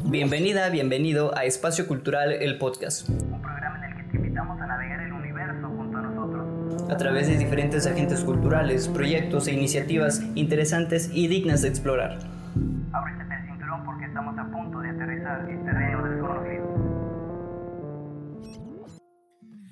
Bienvenida, bienvenido a Espacio Cultural, el podcast. Un programa en el que te invitamos a navegar el universo junto a nosotros. A través de diferentes agentes culturales, proyectos e iniciativas interesantes y dignas de explorar. Ábrete el cinturón porque estamos a punto de aterrizar en terreno desconocido.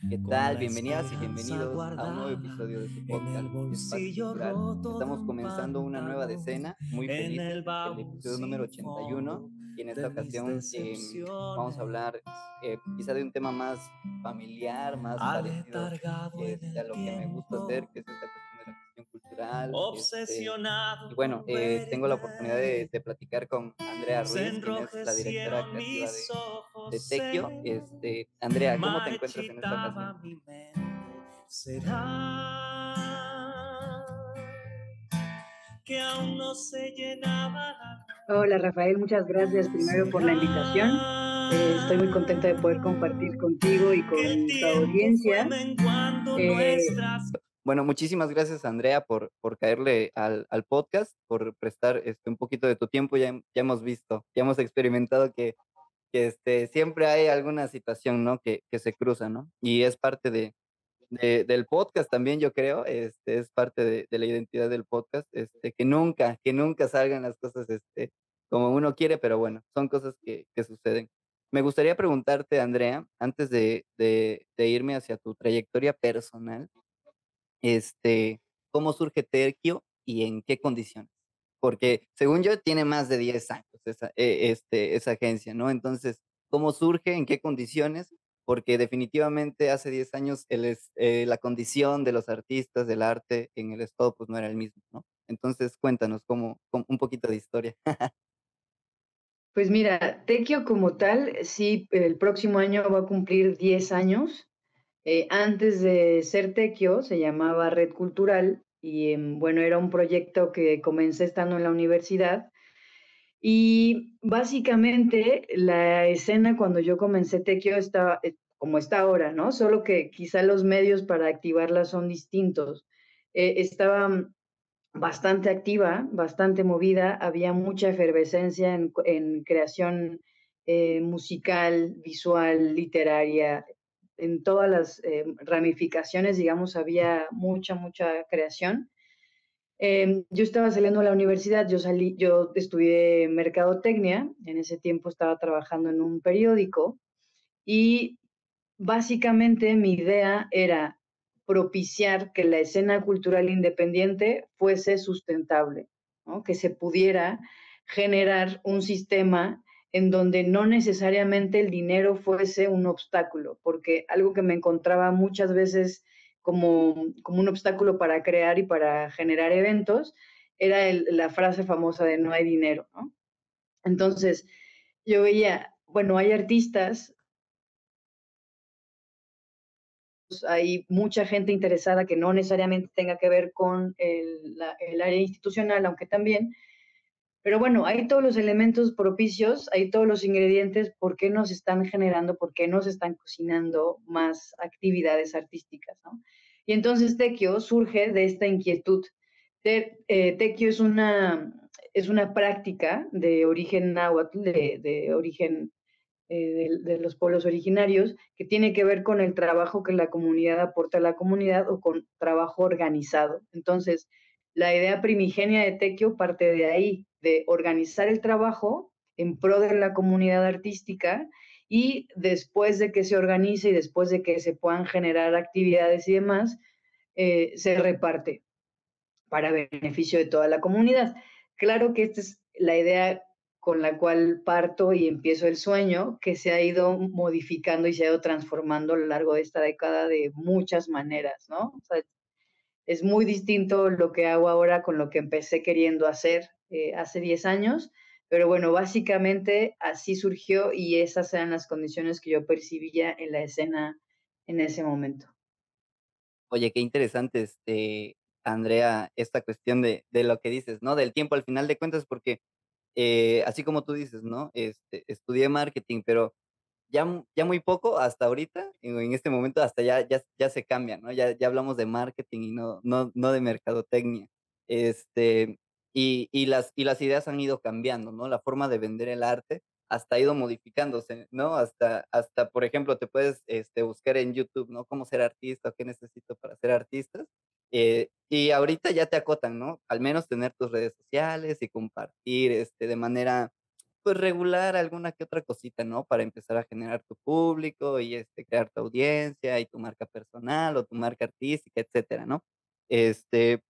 ¿Qué tal? Bienvenidas y bienvenidos a un nuevo episodio de su podcast. Espacio Cultural. Estamos comenzando una nueva decena, muy feliz, el episodio número 81 y en esta ocasión eh, vamos a hablar eh, quizá de un tema más familiar, más parecido este, a lo que me gusta hacer, que es esta cuestión de la gestión cultural. Este, Obsesionado. y bueno, eh, tengo la oportunidad de, de platicar con Andrea Ruiz, quien es la directora creativa de, de Tequio. Este, Andrea, ¿cómo te encuentras en esta ocasión? Será que aún no se llenaba la Hola Rafael, muchas gracias primero por la invitación. Eh, estoy muy contenta de poder compartir contigo y con tu audiencia. Eh, Bueno, muchísimas gracias Andrea por, por caerle al, al podcast, por prestar este, un poquito de tu tiempo. Ya, ya hemos visto, ya hemos experimentado que, que este, siempre hay alguna situación ¿no? que, que se cruza, ¿no? Y es parte de, de- del podcast también, yo creo, este, es parte de, la identidad del podcast, este, que nunca, que nunca salgan las cosas este, como uno quiere, pero bueno, son cosas que, que suceden. Me gustaría preguntarte, Andrea, antes de, de, de irme hacia tu trayectoria personal, este, ¿cómo surge Terquio y en qué condiciones? Porque según yo tiene más de 10 años esa, eh, este, esa agencia, ¿no? Entonces, ¿cómo surge? ¿En qué condiciones? Porque definitivamente hace 10 años eh, la condición de los artistas, del arte en el estado, pues no era el mismo, ¿no? Entonces, cuéntanos cómo- un poquito de historia. pues mira, Tequio como tal, sí, el próximo año va a cumplir 10 años. Eh, antes de ser Tequio, se llamaba Red Cultural y em, bueno, era un proyecto que comencé estando en la universidad. Y básicamente la escena cuando yo comencé Tequio estaba eh, como está ahora, ¿no? Solo que quizá los medios para activarla son distintos. Eh, estaba mm, bastante activa, bastante movida, había mucha efervescencia en, creación eh, musical, visual, literaria, en todas las ramificaciones, digamos, había mucha, mucha creación. Eh, yo estaba saliendo de la universidad, yo salí, yo estudié mercadotecnia, en ese tiempo estaba trabajando en un periódico y básicamente mi idea era propiciar que la escena cultural independiente fuese sustentable, que se pudiera generar un sistema en donde no necesariamente el dinero fuese un obstáculo, porque algo que me encontraba muchas veces como, como un obstáculo para crear y para generar eventos era la frase famosa de no hay dinero. Entonces, yo veía, bueno, hay artistas hay mucha gente interesada que no necesariamente tenga que ver con el área institucional, aunque también. Pero bueno, hay todos los elementos propicios, hay todos los ingredientes, ¿por qué nos están generando, por qué nos están cocinando más actividades artísticas? ¿no? Y entonces Tequio surge de esta inquietud. Te- eh, Tequio es una, es una práctica de origen náhuatl, de, de origen eh, de, de los pueblos originarios, que tiene que ver con el trabajo que la comunidad aporta a la comunidad o con trabajo organizado. Entonces, la idea primigenia de Tequio parte de ahí, de organizar el trabajo en pro de la comunidad artística y después de que se organice y después de que se puedan generar actividades y demás, eh, se reparte para beneficio de toda la comunidad. Claro que esta es la idea con la cual parto y empiezo el sueño, que se ha ido modificando y se ha ido transformando a lo largo de esta década de muchas maneras, ¿no? Es muy distinto lo que hago ahora con lo que empecé queriendo hacer eh, hace 10 años, pero bueno, básicamente así surgió y esas eran las condiciones que yo percibía en la escena en ese momento. Oye, qué interesante, este, Andrea, esta cuestión de, de lo que dices, ¿no? Del tiempo al final de cuentas, porque eh, así como tú dices, ¿no? Este, estudié marketing, pero ya, ya muy poco hasta ahorita, en este momento hasta ya, ya, ya se cambia, ¿no? Ya, ya hablamos de marketing y no, no, no de mercadotecnia. Este, y, y las, y las ideas han ido cambiando, ¿no? La forma de vender el arte hasta ha ido modificándose, ¿no? Hasta, hasta, por ejemplo, te puedes este, buscar en YouTube, ¿no? Cómo ser artista, qué necesito para ser artista. Eh, y ahorita ya te acotan, ¿no? Al menos tener tus redes sociales y compartir este, de manera pues regular alguna que otra cosita, ¿no? Para empezar a generar tu público y este, crear tu audiencia y tu marca personal o tu marca artística, etcétera, ¿no? Este,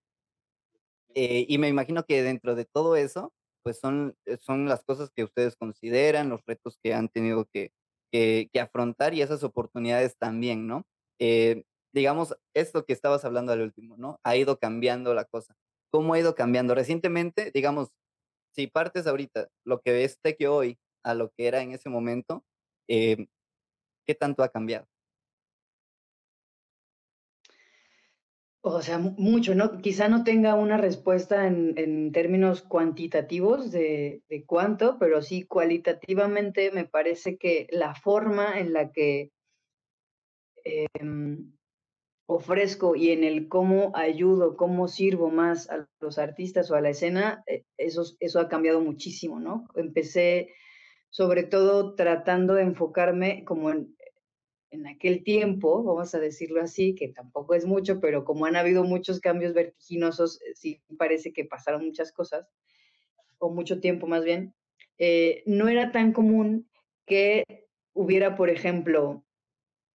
eh, y me imagino que dentro de todo eso, pues son, eh, son las cosas que ustedes consideran, los retos que han tenido que, que, afrontar y esas oportunidades también, ¿no? Eh, digamos, esto que estabas hablando al último, ¿no? Ha ido cambiando la cosa. ¿Cómo ha ido cambiando? Recientemente, digamos, si partes ahorita lo que es que hoy a lo que era en ese momento, ¿qué tanto ha cambiado? O sea, mu- mucho, ¿no? Quizá no tenga una respuesta en, en términos cuantitativos de, de cuánto, pero sí cualitativamente me parece que la forma en la que em, ofrezco y en el cómo ayudo, cómo sirvo más a los artistas o a la escena, eh, eso, eso ha cambiado muchísimo, ¿no? Empecé sobre todo tratando de enfocarme como en, en aquel tiempo, vamos a decirlo así, que tampoco es mucho, pero como han habido muchos cambios vertiginosos, eh, sí parece que pasaron muchas cosas, o mucho tiempo más bien, eh, no era tan común que hubiera, por ejemplo,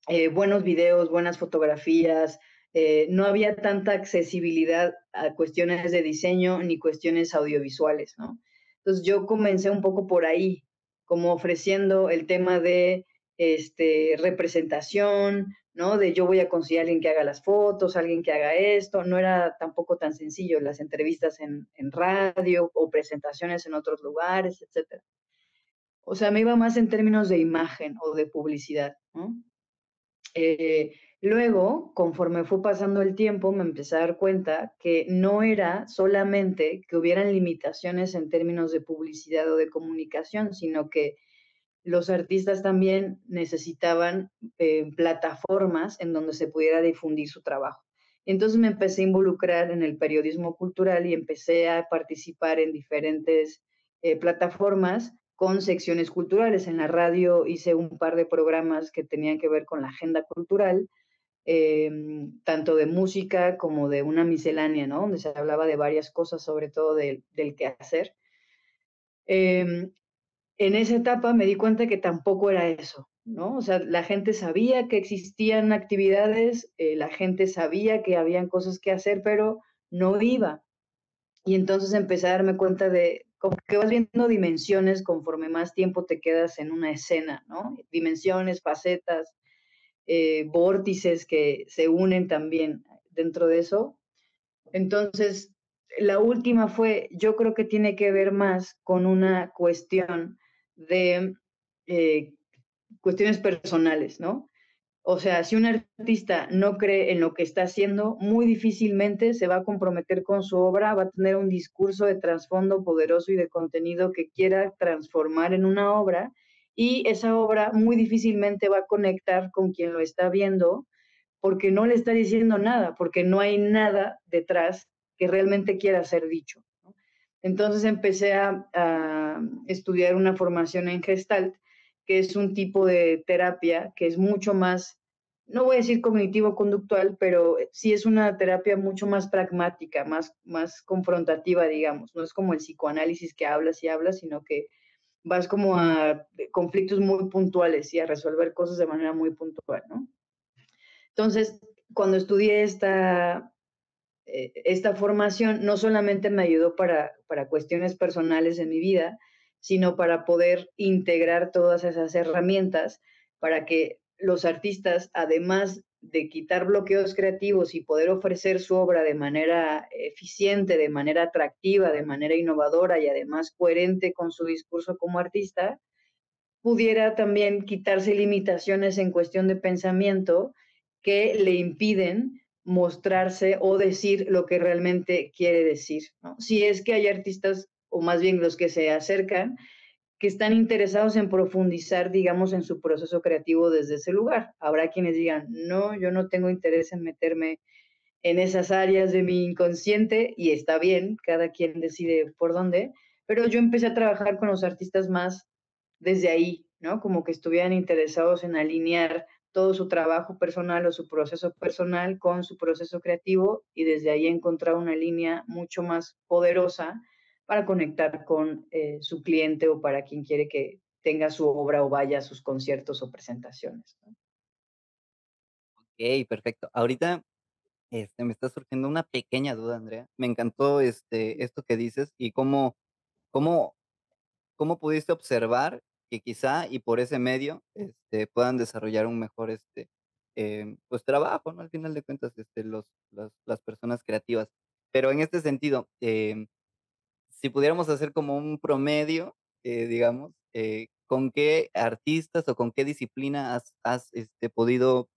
eh, buenos videos, buenas fotografías, no había tanta accesibilidad a cuestiones de diseño ni cuestiones audiovisuales, ¿no? Entonces yo comencé un poco por ahí, como ofreciendo el tema de este, representación, ¿no? De yo voy a conseguir a alguien que haga las fotos, alguien que haga esto. No era tampoco tan sencillo las entrevistas en, en radio o presentaciones en otros lugares, etcétera. O sea, me iba más en términos de imagen o de publicidad. Eh, luego, conforme fue pasando el tiempo, me empecé a dar cuenta que no era solamente que hubieran limitaciones en términos de publicidad o de comunicación, sino que los artistas también necesitaban eh, plataformas en donde se pudiera difundir su trabajo. Entonces me empecé a involucrar en el periodismo cultural y empecé a participar en diferentes eh, plataformas con secciones culturales. En la radio hice un par de programas que tenían que ver con la agenda cultural, eh, tanto de música como de una miscelánea, ¿no? Donde se hablaba de varias cosas, sobre todo de, del quehacer. Eh, en esa etapa me di cuenta que tampoco era eso, ¿no? O sea, la gente sabía que existían actividades, eh, la gente sabía que habían cosas que hacer, pero no iba. Y entonces empecé a darme cuenta de como que vas viendo dimensiones conforme más tiempo te quedas en una escena, ¿no? Dimensiones, facetas, eh, vórtices que se unen también dentro de eso. Entonces, la última fue, yo creo que tiene que ver más con una cuestión de eh, cuestiones personales, ¿no? O sea, si un artista no cree en lo que está haciendo, muy difícilmente se va a comprometer con su obra, va a tener un discurso de trasfondo poderoso y de contenido que quiera transformar en una obra y esa obra muy difícilmente va a conectar con quien lo está viendo porque no le está diciendo nada, porque no hay nada detrás que realmente quiera ser dicho. Entonces empecé a, a estudiar una formación en Gestalt que es un tipo de terapia que es mucho más, no voy a decir cognitivo-conductual, pero sí es una terapia mucho más pragmática, más, más confrontativa, digamos. No es como el psicoanálisis que hablas y hablas, sino que vas como a conflictos muy puntuales y a resolver cosas de manera muy puntual, ¿no? Entonces, cuando estudié esta, eh, esta formación, no solamente me ayudó para, para cuestiones personales en mi vida, sino para poder integrar todas esas herramientas para que los artistas, además de quitar bloqueos creativos y poder ofrecer su obra de manera eficiente, de manera atractiva, de manera innovadora y además coherente con su discurso como artista, pudiera también quitarse limitaciones en cuestión de pensamiento que le impiden mostrarse o decir lo que realmente quiere decir. Si es que hay artistas o más bien los que se acercan, que están interesados en profundizar, digamos, en su proceso creativo desde ese lugar. Habrá quienes digan, no, yo no tengo interés en meterme en esas áreas de mi inconsciente y está bien, cada quien decide por dónde, pero yo empecé a trabajar con los artistas más desde ahí, ¿no? Como que estuvieran interesados en alinear todo su trabajo personal o su proceso personal con su proceso creativo y desde ahí encontrar una línea mucho más poderosa para conectar con eh, su cliente o para quien quiere que tenga su obra o vaya a sus conciertos o presentaciones. ¿no? Ok, perfecto. Ahorita este, me está surgiendo una pequeña duda, Andrea. Me encantó este, esto que dices y cómo, pudiste observar quizá y por ese medio este, puedan desarrollar un mejor este, em, pues trabajo. Al final de cuentas, este, las, personas creativas. Pero en este sentido, em, si pudiéramos hacer como un promedio, eh, digamos, eh, ¿con qué artistas o con qué disciplina has, has este, podido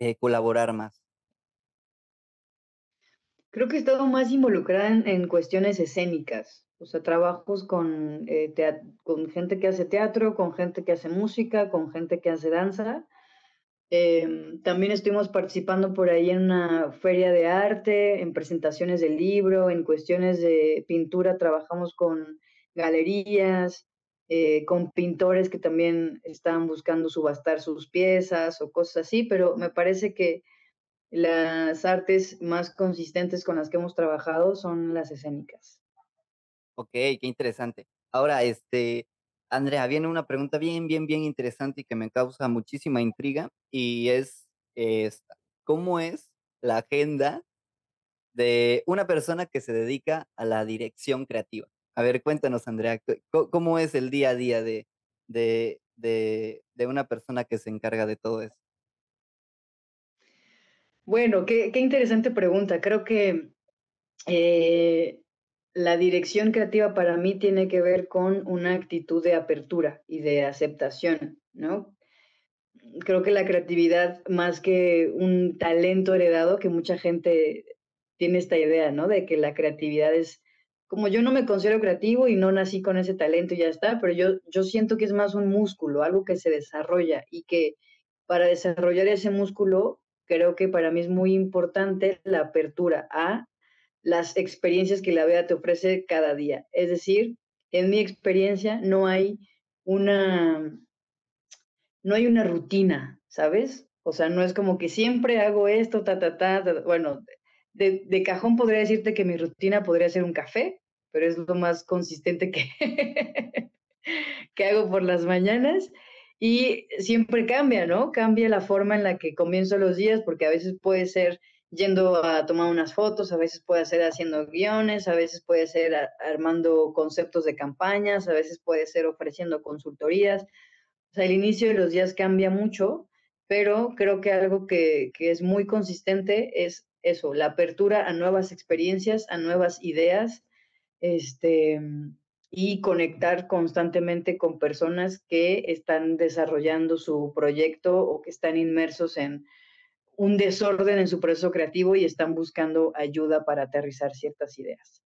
eh, colaborar más? Creo que he estado más involucrada en cuestiones escénicas, o sea, trabajos con, eh, con gente que hace teatro, con gente que hace música, con gente que hace danza. Em, también estuvimos participando por ahí en una feria de arte, en presentaciones del libro, en cuestiones de pintura, trabajamos con galerías, eh, con pintores que también estaban buscando subastar sus piezas o cosas así, pero me parece que las artes más consistentes con las que hemos trabajado son las escénicas. Okey, qué interesante. Ahora, este, Andrea, viene una pregunta bien, bien, bien interesante y que me causa muchísima intriga, y es esta: ¿cómo es la agenda de una persona que se dedica a la dirección creativa? A ver, cuéntanos, Andrea, ¿co có cómo es el día a día de de de de una persona que se encarga de todo eso? Bueno, qué, qué interesante pregunta. Creo que eh, la dirección creativa para mí tiene que ver con una actitud de apertura y de aceptación, ¿no? Creo que la creatividad, más que un talento heredado, que mucha gente tiene esta idea, ¿no? De que la creatividad es, como yo no me considero creativo y no nací con ese talento y ya está, pero yo, yo siento que es más un músculo, algo que se desarrolla y que para desarrollar ese músculo, creo que para mí es muy importante la apertura a las experiencias que la vida te ofrece cada día. Es decir, en mi experiencia no hay una no hay una rutina, ¿sabes? O sea, no es como que siempre hago esto, ta, ta, ta. Bueno, de, de cajón podría decirte que mi rutina podría ser un café, pero es lo más consistente que, que hago por las mañanas. Y siempre cambia, ¿no? Cambia la forma en la que comienzo los días, porque a veces puede ser yendo a tomar unas fotos, a veces puede ser haciendo guiones, a veces puede ser armando conceptos de campañas, a veces puede ser ofreciendo consultorías. O sea, el inicio de los días cambia mucho, pero creo que algo que, que es muy consistente es eso, la apertura a nuevas experiencias, a nuevas ideas, este, y conectar constantemente con personas que están desarrollando su proyecto o que están inmersos en un desorden en su proceso creativo y están buscando ayuda para aterrizar ciertas ideas.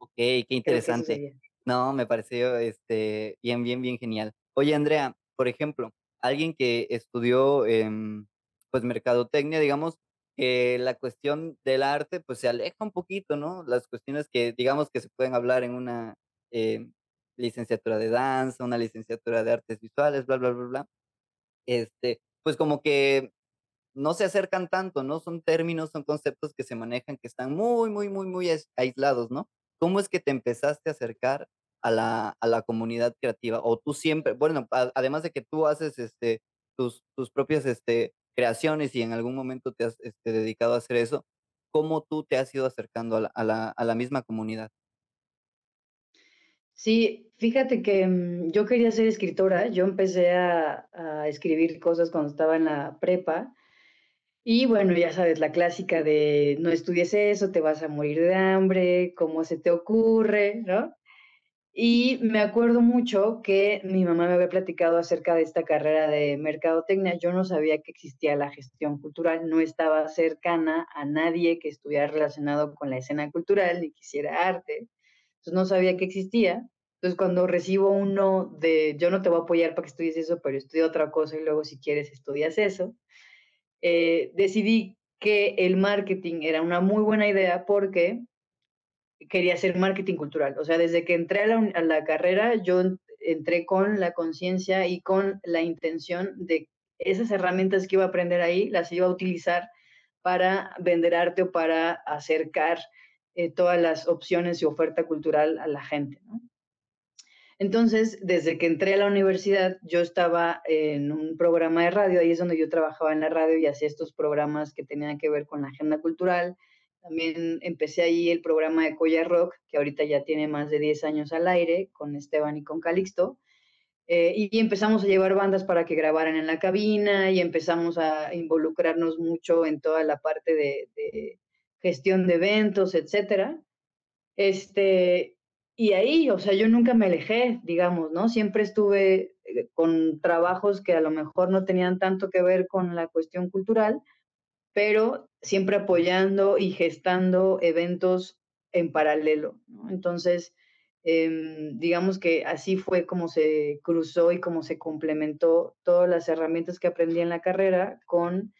Okey, qué interesante. No, me pareció, este, bien, bien, bien genial. Oye, Andrea, por ejemplo, alguien que estudió, em, pues, mercadotecnia, digamos, que la cuestión del arte, pues, se aleja un poquito, ¿no? Las cuestiones que, digamos, que se pueden hablar en una, em, licenciatura de danza, una licenciatura de artes visuales, bla, bla, bla, bla. Este, pues, como que no se acercan tanto, ¿no? Son términos, son conceptos que se manejan que están muy, muy, muy, muy ais aislados, ¿no? ¿Cómo es que te empezaste a acercar a la a la comunidad creativa? O tú siempre, bueno, a además de que tú haces, este, tus tus propias, este, creaciones y en algún momento te has, este, dedicado a hacer eso, ¿cómo tú te has ido acercando a la a la a la misma comunidad? Sí, fíjate que, mm, yo quería ser escritora. Yo empecé a a escribir cosas cuando estaba en la prepa. Y bueno, ya sabes, la clásica de: "No estudies eso, te vas a morir de hambre, ¿cómo se te ocurre?", ¿no? Y me acuerdo mucho que mi mamá me había platicado acerca de esta carrera de mercadotecnia. Yo no sabía que existía la gestión cultural, no estaba cercana a nadie que estuviera relacionado con la escena cultural, ni que hiciera arte. Entonces, no sabía que existía. Entonces, cuando recibo un no de: "Yo no te voy a apoyar para que estudies eso, pero estudia otra cosa y luego, si quieres, estudias eso", eh, decidí que el marketing era una muy buena idea porque quería hacer marketing cultural. O sea, desde que entré a la, carrera, yo entré con la conciencia y con la intención de esas herramientas que iba a aprender ahí, las iba a utilizar para vender arte o para acercar eh, todas las opciones y oferta cultural a la gente. Entonces, desde que entré a la universidad, yo estaba en un programa de radio, ahí es donde yo trabajaba en la radio y hacía estos programas que tenían que ver con la agenda cultural. También empecé ahí el programa de Coya Rock, que ahorita ya tiene más de 10 años al aire, con Esteban y con Calixto. Eh, y empezamos a llevar bandas para que grabaran en la cabina y empezamos a involucrarnos mucho en toda la parte de, gestión de eventos, etcétera. Este, y ahí, o sea, yo nunca me alejé, digamos, ¿no? Siempre estuve eh, con trabajos que a lo mejor no tenían tanto que ver con la cuestión cultural, pero siempre apoyando y gestando eventos en paralelo, ¿no? Entonces, Em, digamos que así fue como se cruzó y como se complementó todas las herramientas que aprendí en la carrera con,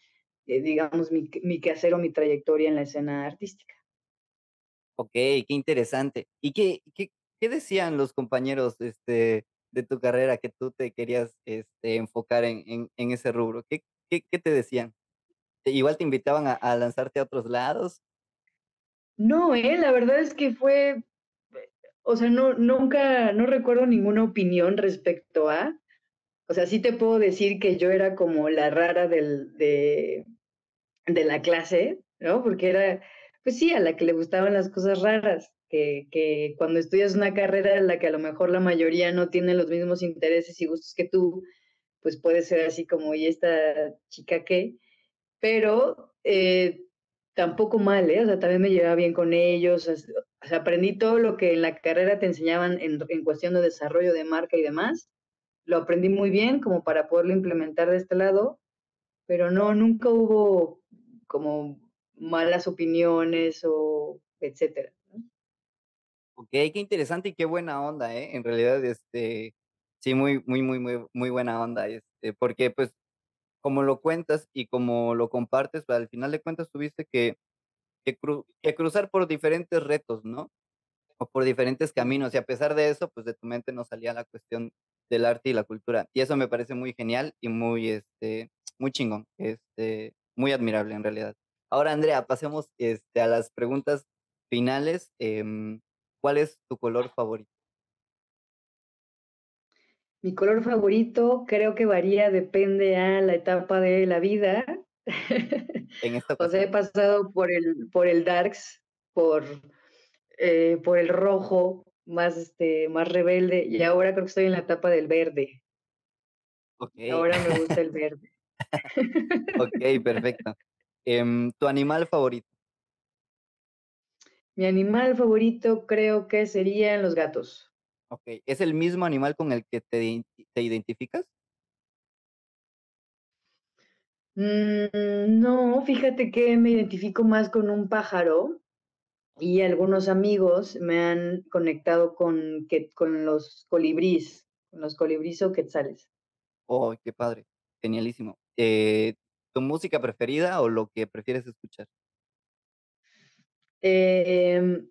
eh, digamos, mi, mi quehacer o mi trayectoria en la escena artística. Ok, qué interesante. ¿Y qué, qué, qué decían los compañeros este, de tu carrera que tú te querías este, enfocar en, en, ese rubro? ¿Qué, qué, te decían? ¿Igual te invitaban a, a lanzarte a otros lados? No, eh, la verdad es que fue o sea, no, nunca, no recuerdo ninguna opinión respecto a, o sea, sí te puedo decir que yo era como la rara del, de, de la clase, ¿no? Porque era, pues sí, a la que le gustaban las cosas raras, que, que cuando estudias una carrera en la que a lo mejor la mayoría no tiene los mismos intereses y gustos que tú, pues puede ser así como, ¿y esta chica qué? Pero eh, tampoco mal, ¿eh? O sea, también me llevaba bien con ellos, o sea, aprendí todo lo que en la carrera te enseñaban en, en, cuestión de desarrollo de marca y demás. Lo aprendí muy bien como para poderlo implementar de este lado, pero no, nunca hubo como malas opiniones o etcétera. Ok, qué interesante y qué buena onda, ¿eh? En realidad, este, sí, muy, muy, muy, muy, muy buena onda, este, porque pues como lo cuentas y como lo compartes, pues, al final de cuentas tuviste que que, cru que cruzar por diferentes retos, ¿no? O por diferentes caminos, y a pesar de eso, pues, de tu mente no salía la cuestión del arte y la cultura. Y eso me parece muy genial y muy, este, muy chingón, este, muy admirable en realidad. Ahora, Andrea, pasemos, este, a las preguntas finales, em, ¿cuál es tu color favorito? Mi color favorito creo que varía, depende a la etapa de la vida. En esta O sea, he pasado por el por el darks, por, eh, por el rojo, más, este, más rebelde, y ahora creo que estoy en la etapa del verde. Okey. Ahora me gusta el verde. Okey, perfecto. Em, ¿tu animal favorito? Mi animal favorito creo que serían los gatos. Okey, ¿es el mismo animal con el que te te identificas? Mm, no, fíjate que me identifico más con un pájaro, y algunos amigos me han conectado con que con los colibríes, con los colibríes o quetzales. Oh, qué padre, genialísimo. Eh, ¿tu música preferida o lo que prefieres escuchar? Em,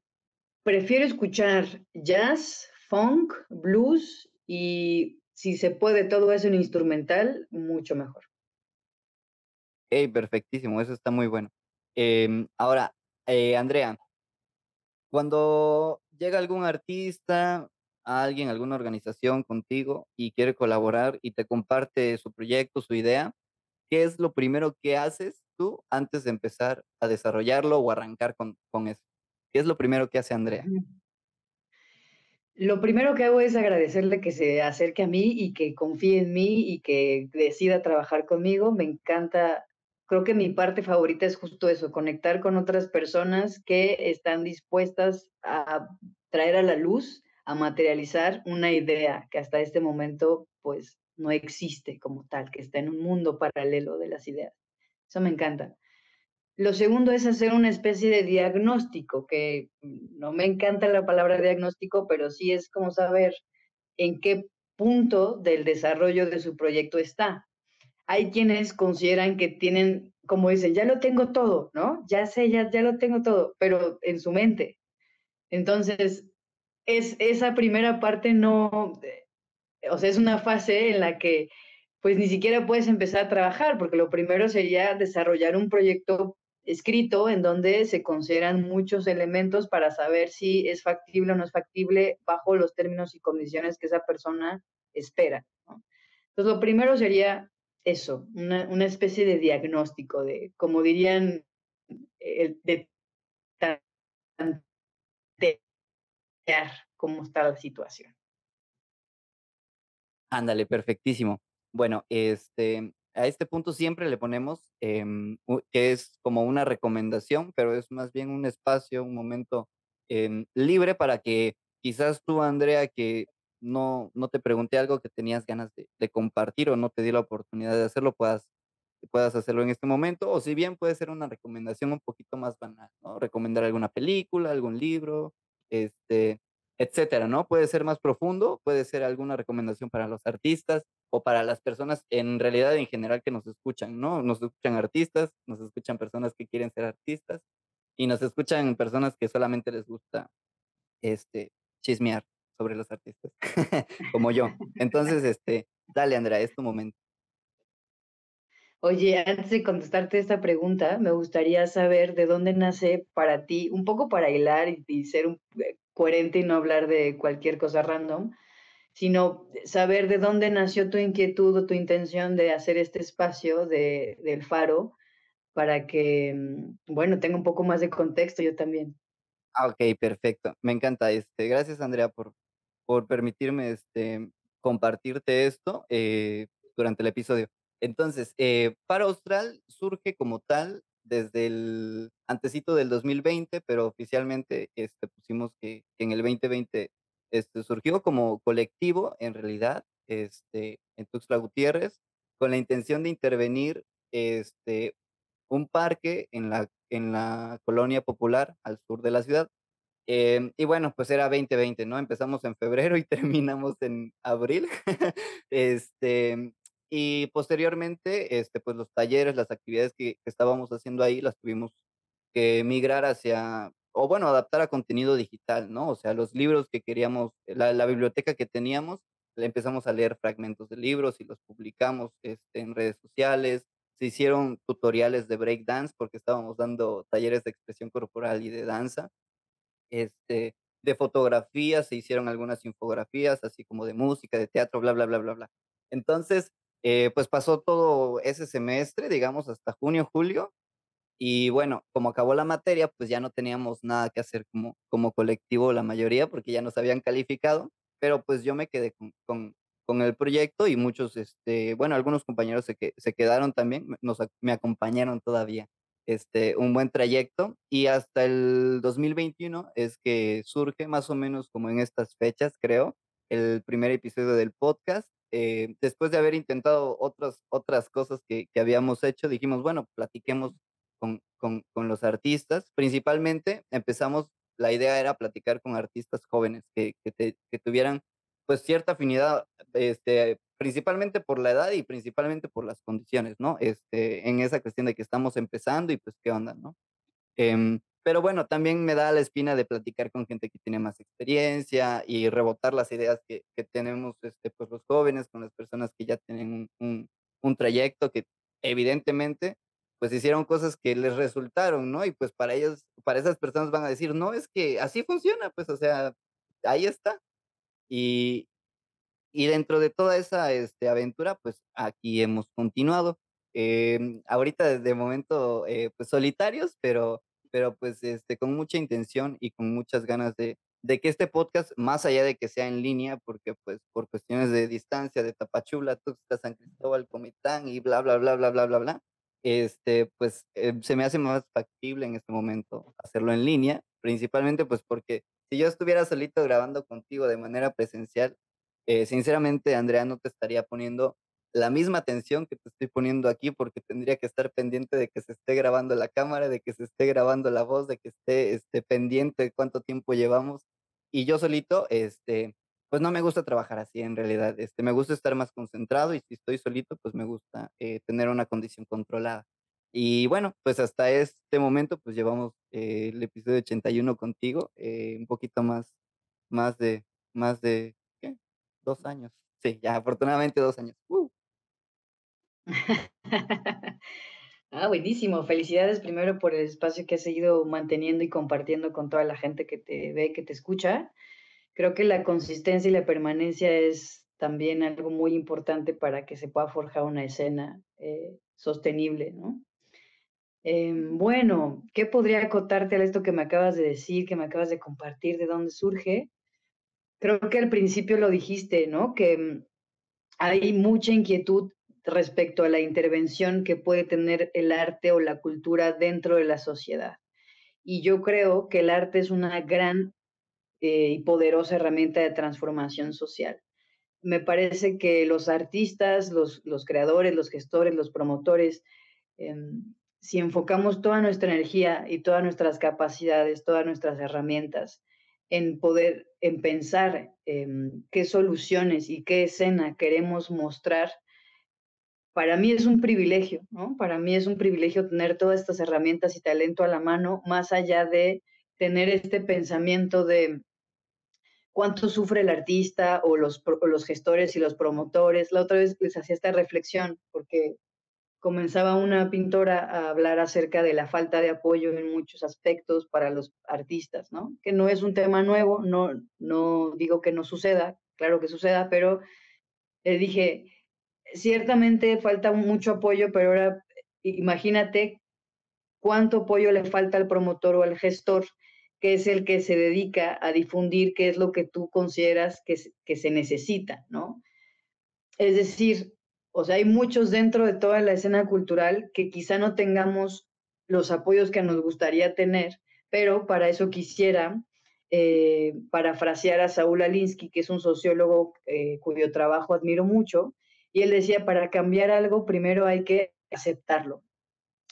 prefiero escuchar jazz, funk, blues y, si se puede todo eso en instrumental, mucho mejor. Okey, perfectísimo, eso está muy bueno. Em, ahora, eh, Andrea cuando llega algún artista, alguien, alguna organización contigo y quiere colaborar y te comparte su proyecto, su idea, ¿qué es lo primero que haces tú antes de empezar a desarrollarlo o arrancar con con eso? ¿Qué es lo primero que hace Andrea? Lo primero que hago es agradecerle que se acerque a mí y que confíe en mí y que decida trabajar conmigo. Me encanta, creo que mi parte favorita es justo eso, conectar con otras personas que están dispuestas a traer a la luz, a materializar una idea que hasta este momento, pues, no existe como tal, que está en un mundo paralelo de las ideas. Eso me encanta. Lo segundo es hacer una especie de diagnóstico, que no me encanta la palabra diagnóstico, pero sí es como saber en qué punto del desarrollo de su proyecto está. Hay quienes consideran que tienen, como dicen: "Ya lo tengo todo", ¿no? "Ya sé, ya ya lo tengo todo", pero en su mente. Entonces, es esa primera parte no, eh o sea, es una fase en la que pues ni siquiera puedes empezar a trabajar, porque lo primero sería desarrollar un proyecto escrito en donde se consideran muchos elementos para saber si es factible o no es factible bajo los términos y condiciones que esa persona espera. Entonces, lo primero sería eso, una, una, especie de diagnóstico, de, como dirían, el, de tantear cómo está la situación. Ándale, perfectísimo. Bueno, este, a este punto siempre le ponemos em, que es como una recomendación, pero es más bien un espacio, un momento em, libre para que quizás tú, Andrea, que no, no te pregunté algo que tenías ganas de, compartir o no te di la oportunidad de hacerlo, puedas, puedas hacerlo en este momento, o si bien puede ser una recomendación un poquito más banal, ¿no? Recomendar alguna película, algún libro, este, etcétera, ¿no? Puede ser más profundo, puede ser alguna recomendación para los artistas o para las personas en realidad en general que nos escuchan, ¿no? Nos escuchan artistas, nos escuchan personas que quieren ser artistas y nos escuchan personas que solamente les gusta este chismear sobre los artistas, como yo. Entonces, este, dale Andrea, es tu momento. Oye, antes de contestarte esta pregunta, me gustaría saber de dónde nace para ti, un poco para hilar y, y ser un, eh, coherente y no hablar de cualquier cosa random, sino saber de dónde nació tu inquietud o tu intención de hacer este espacio de, del faro para que, mm, bueno, tenga un poco más de contexto yo también. Ah, ok, perfecto. Me encanta. Este, gracias, Andrea, por, por permitirme este, compartirte esto eh, durante el episodio. Entonces, eh, Faro Austral surge como tal desde el antecito del 2020, pero oficialmente este, pusimos que, en el 2020 este, surgió como colectivo, en realidad, este, en Tuxtla Gutiérrez, con la intención de intervenir este, un parque en la, en la colonia popular al sur de la ciudad. Em, y bueno, pues era 2020, ¿no? Empezamos en febrero y terminamos en abril. este, y posteriormente, este, pues los talleres, las actividades que, que estábamos haciendo ahí, las tuvimos que migrar hacia, o bueno, adaptar a contenido digital, ¿no? O sea, los libros que queríamos, la, la biblioteca que teníamos, le empezamos a leer fragmentos de libros y los publicamos este, en redes sociales. Se hicieron tutoriales de breakdance porque estábamos dando talleres de expresión corporal y de danza. Este, de fotografía se hicieron algunas infografías, así como de música, de teatro, bla, bla, bla, bla, bla. Entonces, eh, pues pasó todo ese semestre, digamos, hasta junio, julio, y bueno, como acabó la materia, pues ya no teníamos nada que hacer como, como colectivo la mayoría, porque ya nos habían calificado, pero pues yo me quedé con, con, con el proyecto y muchos, este, bueno, algunos compañeros se, que, se quedaron también, nos, me acompañaron todavía, este, un buen trayecto y hasta el 2021 es que surge más o menos como en estas fechas, creo, el primer episodio del podcast. Eh, después de haber intentado otras, otras cosas que, habíamos hecho, dijimos, bueno, platiquemos con, con, los artistas. Principalmente empezamos, la idea era platicar con artistas jóvenes que, que tuvieran pues cierta afinidad, este, principalmente por la edad y principalmente por las condiciones, ¿no? Este, en esa cuestión de que estamos empezando y pues qué onda, ¿no? Em, pero bueno, también me da la espina de platicar con gente que tiene más experiencia y rebotar las ideas que, que tenemos este, pues los jóvenes, con las personas que ya tienen un, un, un trayecto que evidentemente pues hicieron cosas que les resultaron, ¿no? Y pues para ellos, para esas personas van a decir, no, es que así funciona, pues o sea, ahí está. Y, y dentro de toda esa, este, aventura, pues, aquí hemos continuado. Em, ahorita de momento, eh, pues, solitarios, pero pero, pues, este, con mucha intención y con muchas ganas de de que este podcast, más allá de que sea en línea, porque, pues, por cuestiones de distancia, de Tapachula, Tuxtla, San Cristóbal, Comitán y bla, bla, bla, bla, bla, bla, bla, este, pues, eh, se me hace más factible en este momento hacerlo en línea, principalmente, pues, porque si yo estuviera solito grabando contigo de manera presencial, eh, sinceramente, Andrea, no te estaría poniendo la misma atención que te estoy poniendo aquí, porque tendría que estar pendiente de que se esté grabando la cámara, de que se esté grabando la voz, de que esté, este, pendiente de cuánto tiempo llevamos. Y yo solito, este, pues no me gusta trabajar así en realidad. Este, me gusta estar más concentrado y si estoy solito, pues me gusta eh, tener una condición controlada. Y bueno, pues hasta este momento, pues llevamos eh, el episodio 81 contigo, eh, un poquito más, más de, más de, ¿qué? Dos años. Sí, ya afortunadamente 2 años. Uh. Ah, buenísimo. Felicidades primero por el espacio que has seguido manteniendo y compartiendo con toda la gente que te ve, que te escucha. Creo que la consistencia y la permanencia es también algo muy importante para que se pueda forjar una escena eh, sostenible, ¿no? Em, bueno, ¿qué podría acotarte a esto que me acabas de decir, que me acabas de compartir, de dónde surge? Creo que al principio lo dijiste, ¿no? Que mm, hay mucha inquietud respecto a la intervención que puede tener el arte o la cultura dentro de la sociedad. Y yo creo que el arte es una gran eh, y poderosa herramienta de transformación social. Me parece que los artistas, los, los creadores, los gestores, los promotores, em, si enfocamos toda nuestra energía y todas nuestras capacidades, todas nuestras herramientas en poder, en pensar em, qué soluciones y qué escena queremos mostrar, para mí es un privilegio, ¿no? Para mí es un privilegio tener todas estas herramientas y talento a la mano, más allá de tener este pensamiento de cuánto sufre el artista o los, los gestores y los promotores. La otra vez les hacía esta reflexión, porque comenzaba una pintora a hablar acerca de la falta de apoyo en muchos aspectos para los artistas, ¿no? Que no es un tema nuevo, no, no digo que no suceda, claro que suceda, pero le dije, ciertamente falta mucho apoyo, pero ahora imagínate cuánto apoyo le falta al promotor o al gestor, que es el que se dedica a difundir qué es lo que tú consideras que, que se necesita, ¿no? Es decir, o sea, hay muchos dentro de toda la escena cultural que quizá no tengamos los apoyos que nos gustaría tener, pero para eso quisiera eh, parafrasear a Saúl Alinsky, que es un sociólogo eh, cuyo trabajo admiro mucho, y él decía, para cambiar algo, primero hay que aceptarlo.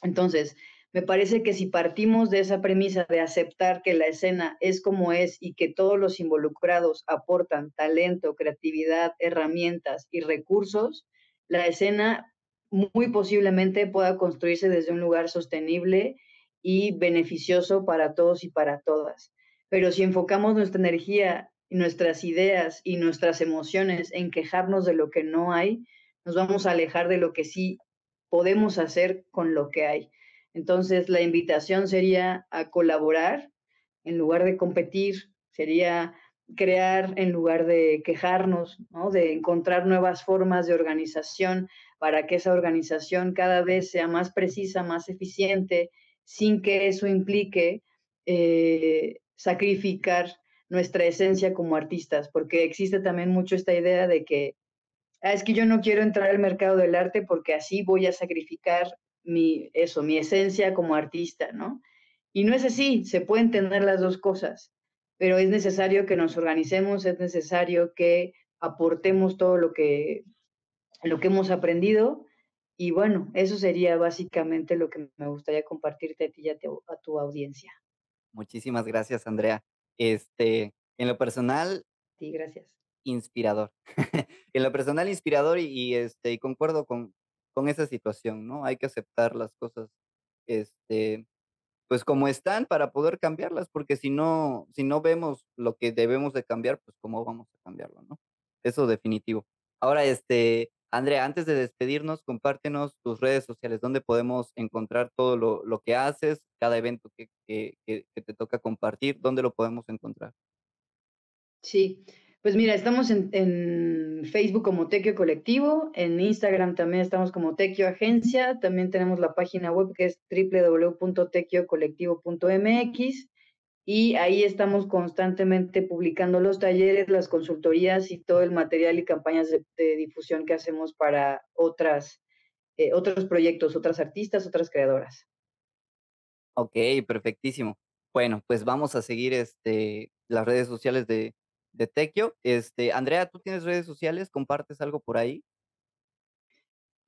Entonces, me parece que si partimos de esa premisa de aceptar que la escena es como es y que todos los involucrados aportan talento, creatividad, herramientas y recursos, la escena muy posiblemente pueda construirse desde un lugar sostenible y beneficioso para todos y para todas. Pero si enfocamos nuestra energía, nuestras ideas y nuestras emociones en quejarnos de lo que no hay, nos vamos a alejar de lo que sí podemos hacer con lo que hay. Entonces, la invitación sería a colaborar en lugar de competir, sería crear en lugar de quejarnos, ¿no? de encontrar nuevas formas de organización para que esa organización cada vez sea más precisa, más eficiente, sin que eso implique eh, sacrificar nuestra esencia como artistas, porque existe también mucho esta idea de que ah, es que yo no quiero entrar al mercado del arte porque así voy a sacrificar mi, eso, mi esencia como artista, ¿no? Y no es así, se pueden tener las dos cosas pero es necesario que nos organicemos, es necesario que aportemos todo lo que, lo que hemos aprendido. Y bueno, eso sería básicamente lo que me gustaría compartirte a ti y a tu, a tu audiencia. Muchísimas gracias, Andrea. Este, en lo personal, Sí, gracias. inspirador. En lo personal, inspirador y, y, este, y concuerdo con, con esa situación, ¿no? Hay que aceptar las cosas, este, pues, como están para poder cambiarlas, porque si no si no vemos lo que debemos de cambiar, pues, ¿cómo vamos a cambiarlo, no? Eso definitivo. Ahora, este, Andrea, antes de despedirnos, compártenos tus redes sociales, ¿dónde podemos encontrar todo lo que haces, cada evento que te toca compartir, dónde lo podemos encontrar? Sí, pues mira, estamos en, en Facebook como Tequio Colectivo, en Instagram también estamos como Tequio Agencia, también tenemos la página web que es www.tequiocolectivo.mx y ahí estamos constantemente publicando los talleres, las consultorías y todo el material y campañas de, difusión que hacemos para otras, eh, otros proyectos, otras artistas, otras creadoras. Okey, perfectísimo. Bueno, pues vamos a seguir, este, las redes sociales de de Tequio. Este, Andrea, ¿tú tienes redes sociales? ¿Compartes algo por ahí?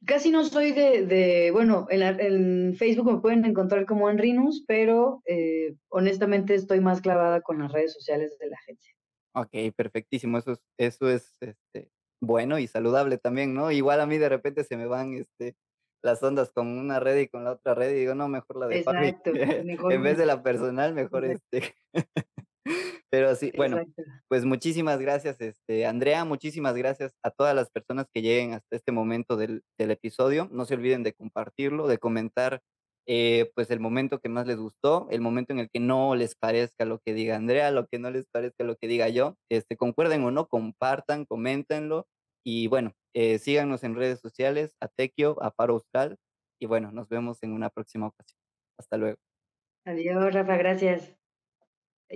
Casi no soy de, de bueno, en, la- en Facebook me pueden encontrar como Enrinus, pero eh, honestamente estoy más clavada con las redes sociales de la agencia. Okey, perfectísimo. Eso es eso es, este, bueno y saludable también, ¿no? Igual a mí de repente se me van, este, las ondas con una red y con la otra red, y digo: "No, mejor la de Fabi". Exacto, mejor En vez de la personal, mejor, este Pero sí, bueno, Exacto. pues muchísimas gracias, este, Andrea, muchísimas gracias a todas las personas que lleguen hasta este momento del del episodio. No se olviden de compartirlo, de comentar, eh, pues, el momento que más les gustó, el momento en el que no les parezca lo que diga Andrea, lo que no les parezca lo que diga yo, este, concuerden o no, compartan, coméntenlo y bueno, eh, síganos en redes sociales, a Tequio, a Paro Austral y bueno, nos vemos en una próxima ocasión. Hasta luego. Adiós, Rafa, gracias.